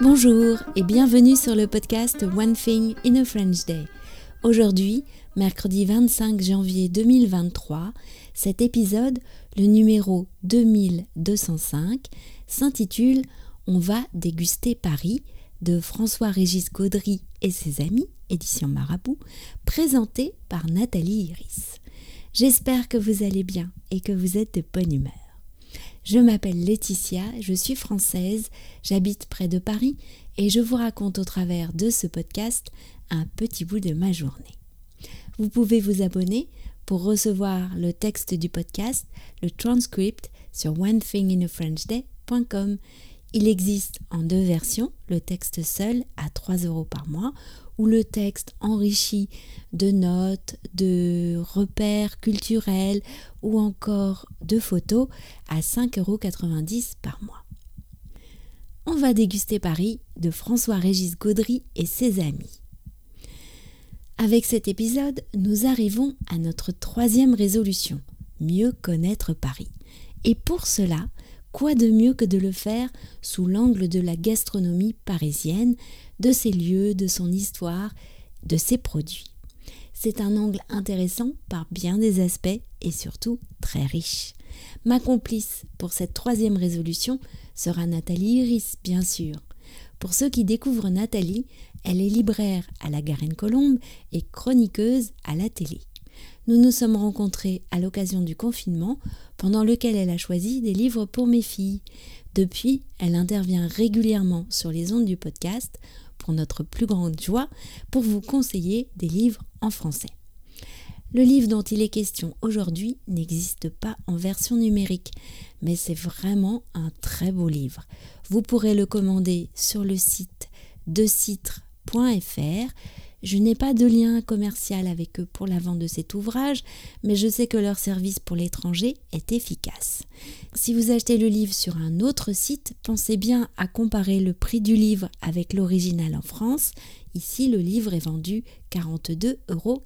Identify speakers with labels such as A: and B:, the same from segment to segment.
A: Bonjour et bienvenue sur le podcast One Thing in a French Day. Aujourd'hui, mercredi 25 janvier 2023, cet épisode, le numéro 2205, s'intitule On va déguster Paris de François-Régis Gaudry et ses amis, édition Marabout, présenté par Nathalie Iris. J'espère que vous allez bien et que vous êtes de bonne humeur. Je m'appelle Laetitia, je suis française, j'habite près de Paris et je vous raconte au travers de ce podcast un petit bout de ma journée. Vous pouvez vous abonner pour recevoir le texte du podcast, le transcript sur onethinginafrenchday.com. Il existe en deux versions, le texte seul à 3 euros par mois ou le texte enrichi de notes, de repères culturels ou encore de photos à 5,90 euros par mois. On va déguster Paris de François-Régis Gaudry et ses amis. Avec cet épisode, nous arrivons à notre troisième résolution, mieux connaître Paris. Et pour cela, quoi de mieux que de le faire sous l'angle de la gastronomie parisienne, de ses lieux, de son histoire, de ses produits. C'est un angle intéressant par bien des aspects et surtout très riche. Ma complice pour cette troisième résolution sera Nathalie Iris, bien sûr. Pour ceux qui découvrent Nathalie, elle est libraire à la Garenne-Colombe et chroniqueuse à la télé. Nous nous sommes rencontrés à l'occasion du confinement, pendant lequel elle a choisi des livres pour mes filles. Depuis, elle intervient régulièrement sur les ondes du podcast, pour notre plus grande joie, pour vous conseiller des livres en français. Le livre dont il est question aujourd'hui n'existe pas en version numérique, mais c'est vraiment un très beau livre. Vous pourrez le commander sur le site de citre.fr je n'ai pas de lien commercial avec eux pour la vente de cet ouvrage, mais je sais que leur service pour l'étranger est efficace. Si vous achetez le livre sur un autre site, pensez bien à comparer le prix du livre avec l'original en France. Ici, le livre est vendu 42,90 euros.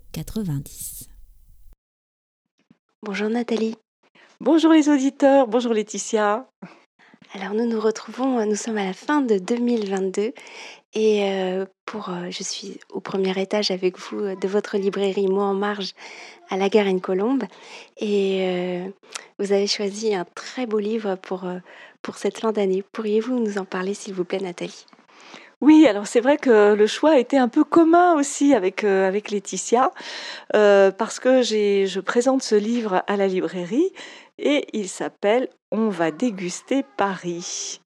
B: Bonjour Nathalie.
C: Bonjour les auditeurs, bonjour Laetitia.
B: Alors nous nous retrouvons, nous sommes à la fin de 2022 et euh, pour, euh, je suis au premier étage avec vous euh, de votre librairie Moi en marge à la Garenne-Colombe. Et vous avez choisi un très beau livre pour cette fin d'année. Pourriez-vous nous en parler, s'il vous plaît, Nathalie?
C: Oui, alors c'est vrai que le choix été un peu commun aussi avec, avec Laetitia, parce que je présente ce livre à la librairie et il s'appelle On va déguster Paris.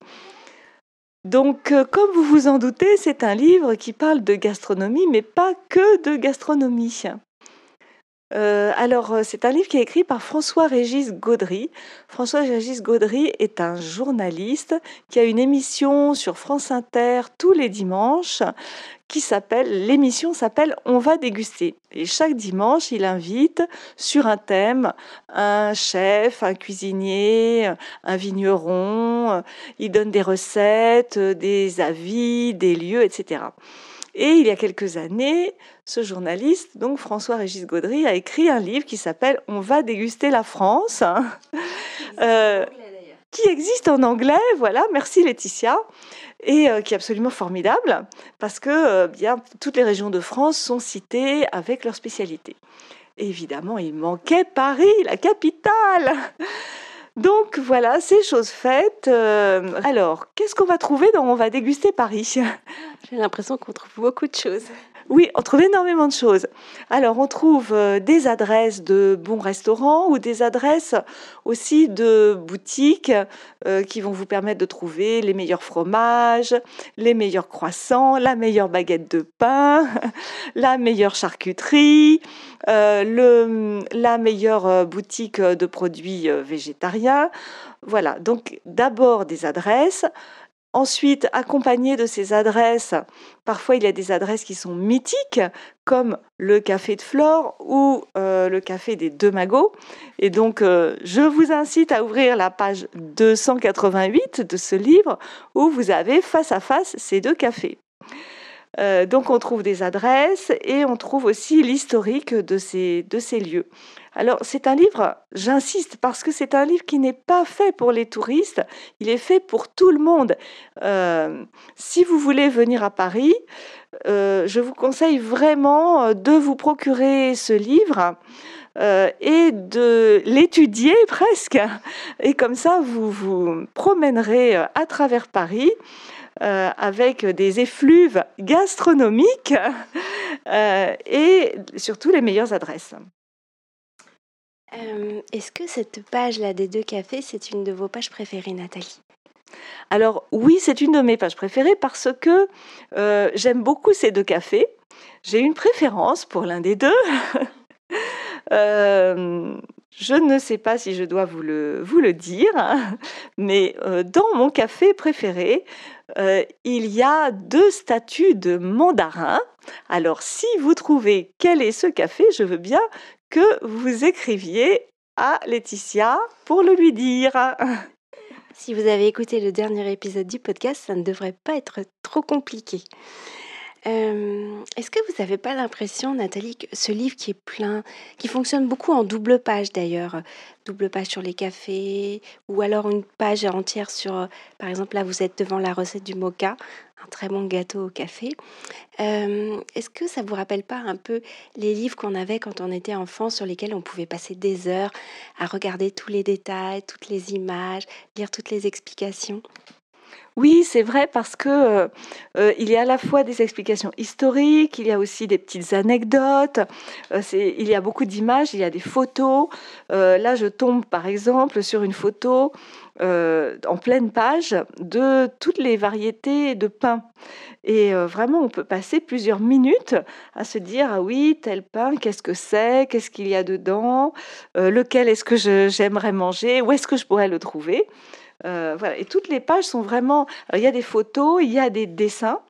C: Donc, euh, comme vous vous en doutez, c'est un livre qui parle de gastronomie, mais pas que de gastronomie. Euh, alors, euh, c'est un livre qui est écrit par François-Régis Gaudry. François-Régis Gaudry est un journaliste qui a une émission sur France Inter tous les dimanches qui s'appelle, l'émission s'appelle On va déguster. Et chaque dimanche, il invite sur un thème un chef, un cuisinier, un vigneron. Il donne des recettes, des avis, des lieux, etc. Et il y a quelques années, ce journaliste, donc François-Régis Gaudry, a écrit un livre qui s'appelle On va déguster la France. Euh, qui existe en anglais, voilà, merci Laetitia, et euh, qui est absolument formidable, parce que euh, bien, toutes les régions de France sont citées avec leur spécialité. Évidemment, il manquait Paris, la capitale. Donc voilà, c'est chose faite. Euh, alors, qu'est-ce qu'on va trouver dans On va déguster Paris
B: J'ai l'impression qu'on trouve beaucoup de choses.
C: Oui, on trouve énormément de choses. Alors, on trouve euh, des adresses de bons restaurants ou des adresses aussi de boutiques euh, qui vont vous permettre de trouver les meilleurs fromages, les meilleurs croissants, la meilleure baguette de pain, la meilleure charcuterie, euh, la meilleure boutique de produits végétariens. Voilà, donc d'abord des adresses. Ensuite, accompagné de ces adresses, parfois il y a des adresses qui sont mythiques, comme le café de Flore ou euh, le café des Deux Magots. Et donc, euh, je vous incite à ouvrir la page 288 de ce livre, où vous avez face à face ces deux cafés. Euh, donc on trouve des adresses et on trouve aussi l'historique de ces, de ces lieux. Alors c'est un livre, j'insiste, parce que c'est un livre qui n'est pas fait pour les touristes, il est fait pour tout le monde. Euh, si vous voulez venir à Paris, euh, je vous conseille vraiment de vous procurer ce livre. et de l'étudier presque. Et comme ça, vous vous promènerez à travers Paris euh, avec des effluves gastronomiques euh, et surtout les meilleures adresses.
B: Euh, est-ce que cette page-là des deux cafés, c'est une de vos pages préférées, Nathalie?
C: Alors oui, c'est une de mes pages préférées parce que j'aime beaucoup ces deux cafés. J'ai une préférence pour l'un des deux. Je ne sais pas si je dois vous le, vous le dire, mais dans mon café préféré, euh, il y a deux statues de mandarins. Alors si vous trouvez quel est ce café, je veux bien que vous écriviez à Laetitia pour le lui dire.
B: Si vous avez écouté le dernier épisode du podcast, ça ne devrait pas être trop compliqué. Euh, est-ce que vous n'avez pas l'impression, Nathalie, que ce livre qui est plein, qui fonctionne beaucoup en double page d'ailleurs, double page sur les cafés, ou alors une page entière sur, par exemple là vous êtes devant la recette du mocha, un très bon gâteau au café. Euh, est-ce que ça vous rappelle pas un peu les livres qu'on avait quand on était enfant, sur lesquels on pouvait passer des heures à regarder tous les détails, toutes les images, lire toutes les explications?
C: Oui, c'est vrai parce que euh, euh, il y a à la fois des explications historiques, il y a aussi des petites anecdotes, euh, il y a beaucoup d'images, il y a des photos. là, je tombe par exemple sur une photo en pleine page de toutes les variétés de pain. Et vraiment, on peut passer plusieurs minutes à se dire ah oui, tel pain, qu'est-ce que c'est, qu'est-ce qu'il y a dedans, lequel est-ce que j'aimerais manger, où est-ce que je pourrais le trouver. Euh, voilà. Et toutes les pages sont vraiment. il y a des photos, il y a des dessins.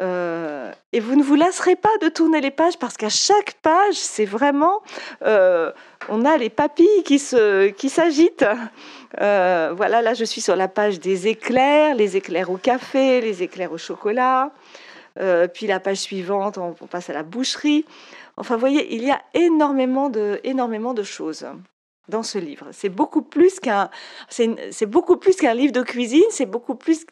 C: Euh, et vous ne vous lasserez pas de tourner les pages parce qu'à chaque page, c'est vraiment, euh, on a les papilles qui qui s'agitent. voilà, là, je suis sur la page des éclairs, les éclairs au café, les éclairs au chocolat. puis la page suivante, on, on, passe à la boucherie. Enfin, vous voyez, il y a énormément de, énormément de choses dans ce livre. C'est beaucoup plus qu'un, c'est beaucoup plus qu'un livre de cuisine, c'est beaucoup plus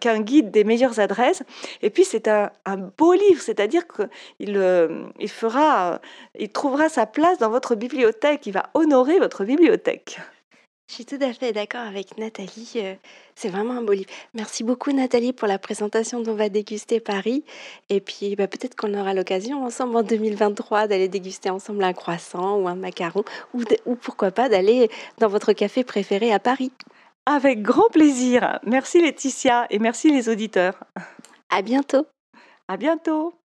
C: qu'un guide des meilleures adresses. Et puis c'est un, beau livre, c'est-à-dire qu'il euh, il fera, il trouvera sa place dans votre bibliothèque, il va honorer votre bibliothèque.
B: Je suis tout à fait d'accord avec Nathalie. Euh, c'est vraiment un beau livre. Merci beaucoup Nathalie pour la présentation dont va déguster Paris. Et puis bah, peut-être qu'on aura l'occasion ensemble en 2023 d'aller déguster ensemble un croissant ou un macaron ou, ou pourquoi pas d'aller dans votre café préféré à Paris.
C: Avec grand plaisir. Merci Laetitia et merci les auditeurs.
B: À bientôt.
C: À bientôt.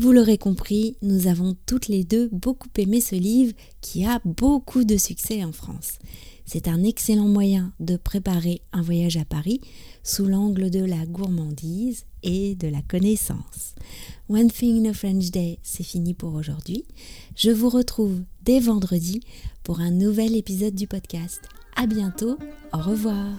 A: Vous l'aurez compris, nous avons toutes les deux beaucoup aimé ce livre qui a beaucoup de succès en France. C'est un excellent moyen de préparer un voyage à Paris sous l'angle de la gourmandise et de la connaissance. One Thing in a French Day, c'est fini pour aujourd'hui. Je vous retrouve dès vendredi pour un nouvel épisode du podcast. À bientôt, au revoir.